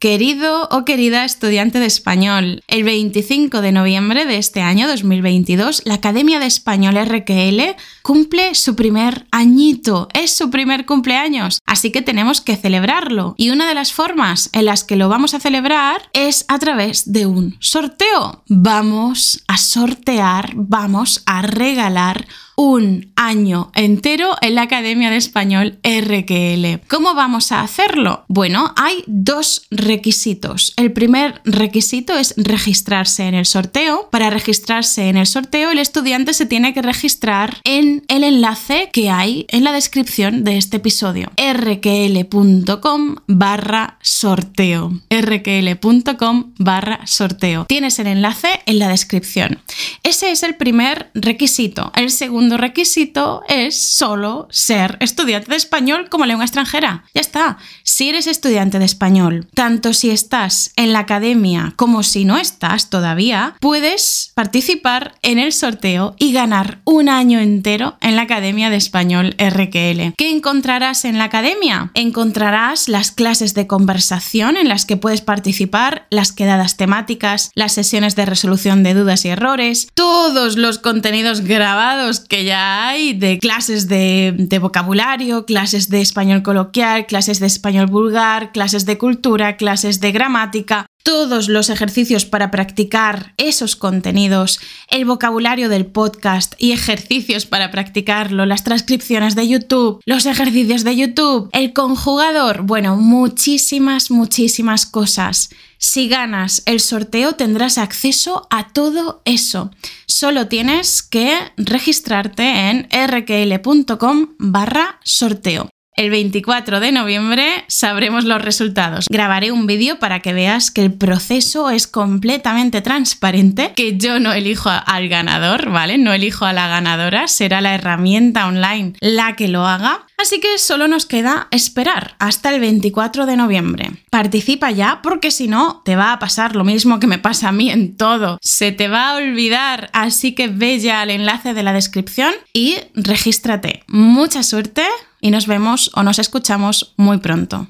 Querido o querida estudiante de español, el 25 de noviembre de este año 2022, la Academia de Español RQL cumple su primer añito, es su primer cumpleaños, así que tenemos que celebrarlo. Y una de las formas en las que lo vamos a celebrar es a través de un sorteo. Vamos a sortear, vamos a regalar un año entero en la Academia de Español RQL. ¿Cómo vamos a hacerlo? Bueno, hay dos requisitos. El primer requisito es registrarse en el sorteo. Para registrarse en el sorteo, el estudiante se tiene que registrar en el enlace que hay en la descripción de este episodio. rql.com barra sorteo. rql.com barra sorteo. Tienes el enlace en la descripción. Ese es el primer requisito. El segundo requisito es solo ser estudiante de español como lengua extranjera. Ya está. Si eres estudiante de español, tanto si estás en la academia como si no estás todavía, puedes participar en el sorteo y ganar un año entero en la Academia de Español RQL. ¿Qué encontrarás en la academia? Encontrarás las clases de conversación en las que puedes participar, las quedadas temáticas, las sesiones de resolución de dudas y errores, todos los contenidos grabados que ya hay de clases de, de, vocabulario, clases de español coloquial, clases de español vulgar, clases de cultura, clases de gramática, todos los ejercicios para practicar esos contenidos, el vocabulario del podcast y ejercicios para practicarlo, las transcripciones de YouTube, los ejercicios de YouTube, el conjugador, bueno, muchísimas, muchísimas cosas. Si ganas el sorteo tendrás acceso a todo eso. Solo tienes que registrarte en rql.com barra sorteo. El 24 de noviembre sabremos los resultados. Grabaré un vídeo para que veas que el proceso es completamente transparente, que yo no elijo al ganador, ¿vale? No elijo a la ganadora, será la herramienta online la que lo haga. Así que solo nos queda esperar hasta el 24 de noviembre. Participa ya porque si no te va a pasar lo mismo que me pasa a mí en todo. Se te va a olvidar, así que ve ya al enlace de la descripción y regístrate. Mucha suerte y nos vemos o nos escuchamos muy pronto.